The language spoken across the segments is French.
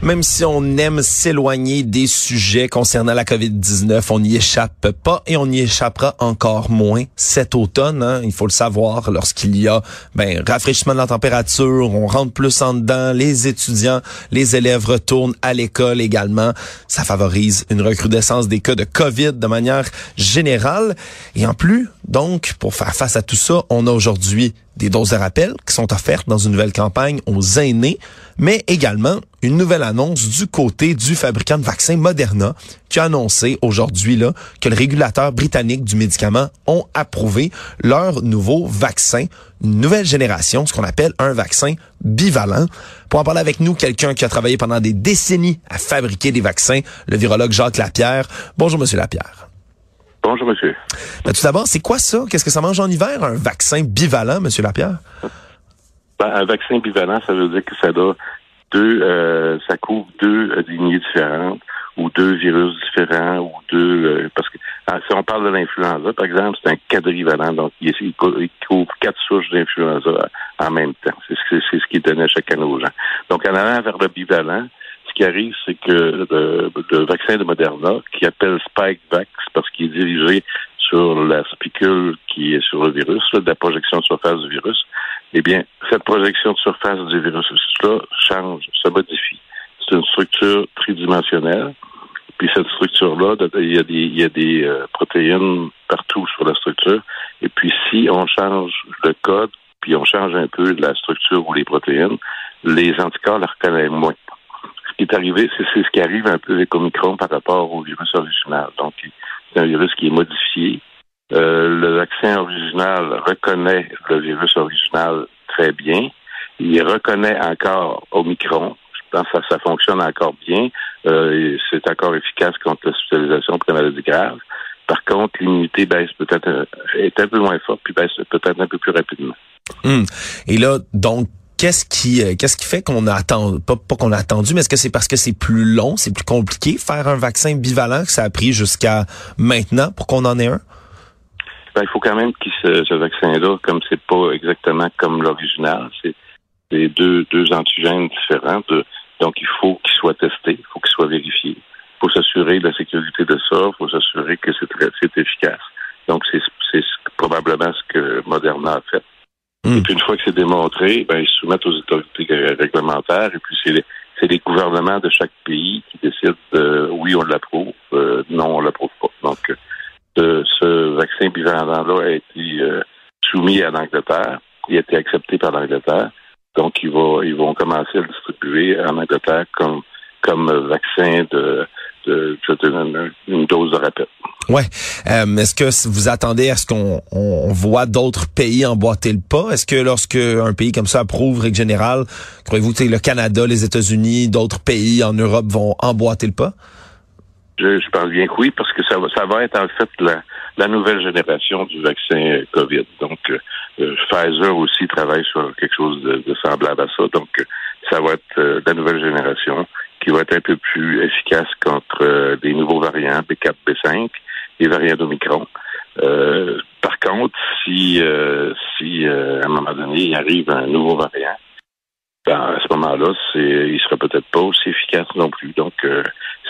Même si on aime s'éloigner des sujets concernant la COVID-19, on n'y échappe pas et on y échappera encore moins cet automne. Hein, il faut le savoir, lorsqu'il y a ben, rafraîchissement de la température, on rentre plus en dedans, les étudiants, les élèves retournent à l'école également. Ça favorise une recrudescence des cas de COVID de manière générale. Et en plus, donc, pour faire face à tout ça, on a aujourd'hui des doses de rappel qui sont offertes dans une nouvelle campagne aux aînés, mais également une nouvelle annonce du côté du fabricant de vaccins Moderna qui a annoncé aujourd'hui là que le régulateur britannique du médicament ont approuvé leur nouveau vaccin, une nouvelle génération, ce qu'on appelle un vaccin bivalent. Pour en parler avec nous, quelqu'un qui a travaillé pendant des décennies à fabriquer des vaccins, le virologue Jacques Lapierre. Bonjour monsieur Lapierre. Bonjour, monsieur. Ben, tout d'abord, c'est quoi ça? Qu'est-ce que ça mange en hiver, un vaccin bivalent, monsieur Lapierre? Ben, un vaccin bivalent, ça veut dire que ça doit deux, euh, ça couvre deux euh, lignées différentes ou deux virus différents ou deux, euh, parce que ah, si on parle de l'influenza, par exemple, c'est un quadrivalent, donc il, couvre quatre souches d'influenza en même temps. C'est ce, qui est donné à chacun aux gens. Donc, en allant vers le bivalent, ce qui arrive, c'est que le, vaccin de Moderna, qui appelle Spikevax, parce qu'il est dirigé sur la spicule qui est sur le virus, de la projection de surface du virus, eh bien, cette projection de surface du virus-là change, se modifie. C'est une structure tridimensionnelle. Puis cette structure-là, il y a des, euh, protéines partout sur la structure. Et puis si on change le code, puis on change un peu la structure ou les protéines, les anticorps la reconnaissent moins qui est arrivé, c'est ce qui arrive un peu avec Omicron par rapport au virus original. Donc, c'est un virus qui est modifié. Euh, le vaccin original reconnaît le virus original très bien. Il reconnaît encore Omicron. Je pense que ça, fonctionne encore bien. Euh, c'est encore efficace contre l'hospitalisation pour les maladies graves. Par contre, l'immunité baisse peut-être euh, est un peu moins forte puis baisse peut-être un peu plus rapidement. Hum. Et là, donc, qu'est-ce qui euh, qu'est-ce qui fait qu'on a attendu pas, pas qu'on a attendu mais est-ce que c'est parce que c'est plus long, c'est plus compliqué faire un vaccin bivalent que ça a pris jusqu'à maintenant pour qu'on en ait un? Ben, il faut quand même que ce, vaccin-là, comme c'est pas exactement comme l'original, c'est deux, deux antigènes différents. donc, il faut qu'il soit testé, il faut qu'il soit vérifié. Il faut s'assurer de la sécurité de ça, il faut s'assurer que c'est efficace. Donc, c'est probablement ce que Moderna a fait. Et hmm. puis une fois que c'est démontré, ben, ils se soumettent aux autorités réglementaires et puis c'est les, les gouvernements de chaque pays qui décident euh, oui, on l'approuve, euh, non, on l'approuve pas. Donc, ce vaccin bivalent-là a été euh, soumis à l'Angleterre. Il a été accepté par l'Angleterre. Donc, ils vont, ils vont commencer à le distribuer en Angleterre comme, comme vaccin de, de, une dose de rappel. Ouais. Euh, est-ce que vous attendez à ce qu'on on voit d'autres pays emboîter le pas? Est-ce que lorsque un pays comme ça approuve règle générale, croyez-vous que le Canada, les États-Unis, d'autres pays en Europe vont emboîter le pas? Je, je pense bien que oui, parce que ça va, ça va être en fait la, la nouvelle génération du vaccin COVID. Donc, euh, Pfizer aussi travaille sur quelque chose de, de semblable à ça. Donc, ça va être euh, la nouvelle génération qui va être un peu plus efficace contre des nouveaux variants, B4, B5 les variants d'Omicron. Euh, par contre, si, euh, si euh, à un moment donné, il arrive un nouveau variant, ben, à ce moment-là, il sera peut-être pas aussi efficace non plus. Donc,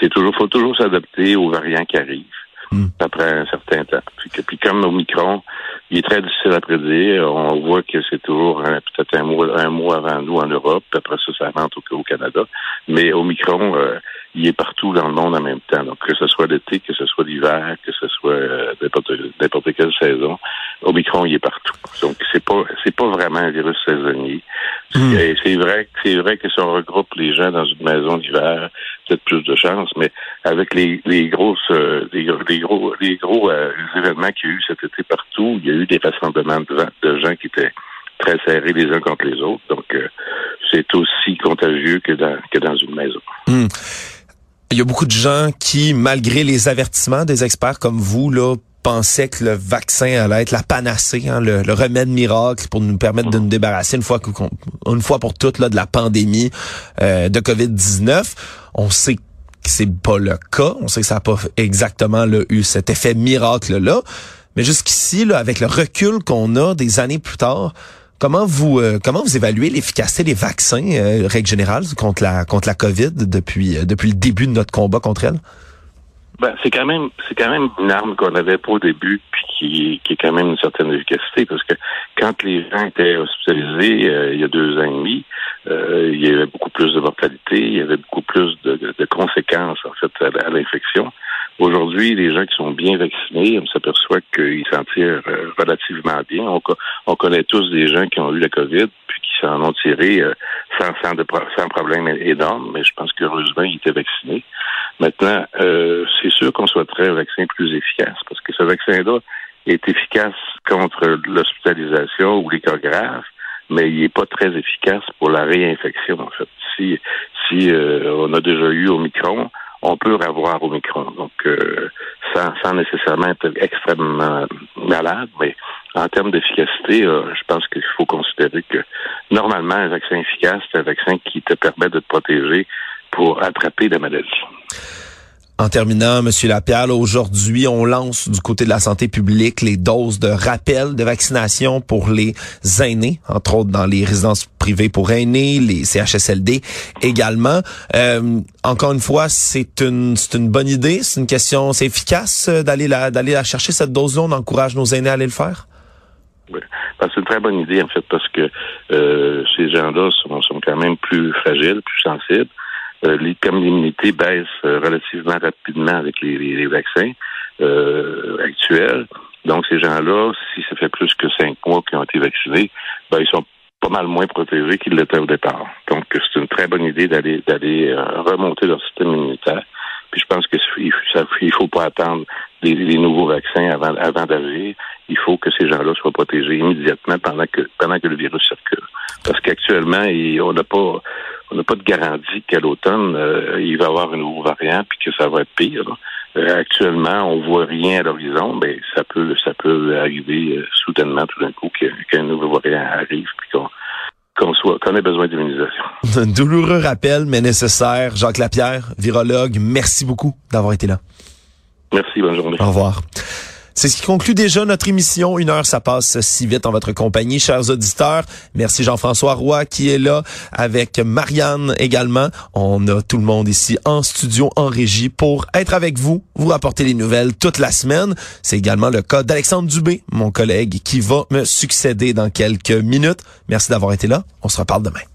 c'est toujours, faut toujours s'adapter aux variants qui arrivent. Hmm. après un certain temps. Puis, puis comme Omicron, il est très difficile à prédire. On voit que c'est toujours peut-être un mois, un mois avant nous en Europe. Puis après ça, ça rentre au, au Canada. Mais Omicron, euh, il est partout dans le monde en même temps. Donc, que ce soit l'été, que ce soit l'hiver, que ce soit euh, n'importe quelle saison, Omicron, il est partout. Donc, c'est pas c'est pas vraiment un virus saisonnier. Hmm. C'est vrai, c'est vrai que si on regroupe les gens dans une maison d'hiver, peut-être plus de chance, mais avec les, les grosses euh, les, gros les gros euh, événements qu'il y a eu cet été partout, il y a eu des rassemblements de, de gens qui étaient très serrés les uns contre les autres. Donc, c'est aussi contagieux que dans que dans une maison. Hmm. Il y a beaucoup de gens qui, malgré les avertissements des experts comme vous, là, pensaient que le vaccin allait être la panacée, hein, le, remède miracle pour nous permettre de nous débarrasser une fois, une fois pour toutes là, de la pandémie euh, de COVID-19. On sait c'est pas le cas. On sait que ça n'a pas exactement eu cet effet miracle-là. Mais jusqu'ici, avec le recul qu'on a des années plus tard, comment vous euh, comment vous évaluez l'efficacité des vaccins, euh, règle générale, contre la contre la COVID depuis euh, depuis le début de notre combat contre elle? Ben, c'est quand même c'est quand même une arme qu'on avait pas au début puis qui, qui est quand même une certaine efficacité parce que quand les gens étaient hospitalisés euh, il y a deux ans et demi, euh, il y avait beaucoup plus de mortalité, il y avait beaucoup plus de, de, conséquences en fait à, l'infection. Aujourd'hui, les gens qui sont bien vaccinés, on s'aperçoit qu'ils s'en tirent euh, relativement bien. On, on, connaît tous des gens qui ont eu la COVID puis qui s'en ont tiré sans, sans, de, sans problème énorme, mais je pense qu'heureusement, ils étaient vaccinés. Maintenant, euh, c'est sûr qu'on souhaiterait un vaccin plus efficace parce que ce vaccin-là est efficace contre l'hospitalisation ou les cas graves, mais il n'est pas très efficace pour la réinfection, en fait. Si, si euh, on a déjà eu Omicron, on peut avoir Omicron. Donc, euh, sans, sans, nécessairement être extrêmement malade, mais en termes d'efficacité, je pense qu'il faut considérer que normalement, un vaccin efficace, c'est un vaccin qui te permet de te protéger pour attraper la maladie. En terminant, Monsieur Lapierre, aujourd'hui, on lance du côté de la santé publique les doses de rappel de vaccination pour les aînés, entre autres dans les résidences privées pour aînés, les CHSLD également. Euh, encore une fois, c'est une c'est une bonne idée, c'est une question, c'est efficace euh, d'aller la d'aller la chercher cette dose-là? On encourage nos aînés à aller le faire? Oui. Ben, c'est une très bonne idée en fait parce que euh, ces gens-là sont, sont quand même plus fragiles, plus sensibles. Euh, l'immunité baisse euh, relativement rapidement avec les, vaccins euh, actuels. Donc, ces gens-là, si ça fait plus que cinq mois qu'ils ont été vaccinés, ben, ils sont pas mal moins protégés qu'ils l'étaient au départ. Donc, c'est une très bonne idée d'aller d'aller remonter leur système immunitaire. Puis je pense qu'il ne faut pas attendre des, nouveaux vaccins avant, avant d'agir. Il faut que ces gens-là soient protégés immédiatement pendant que pendant que le virus circule. Parce qu'actuellement, on n'a pas on n'a pas de garantie qu'à l'automne, euh, il va y avoir un nouveau variant puis que ça va être pire. Euh, actuellement, on voit rien à l'horizon, mais ça peut ça peut arriver euh, soudainement tout d'un coup qu'un nouveau variant arrive puis qu'on qu'on soit qu'on ait besoin d'immunisation. Un douloureux rappel, mais nécessaire. Jacques Lapierre, virologue, merci beaucoup d'avoir été là. Merci, bonne journée. Au revoir. C'est ce qui conclut déjà notre émission. Une heure, ça passe si vite en votre compagnie, chers auditeurs. Merci Jean-François Roy qui est là avec Marianne également. On a tout le monde ici en studio, en régie pour être avec vous, vous rapporter les nouvelles toute la semaine. C'est également le cas d'Alexandre Dubé, mon collègue, qui va me succéder dans quelques minutes. Merci d'avoir été là. On se reparle demain.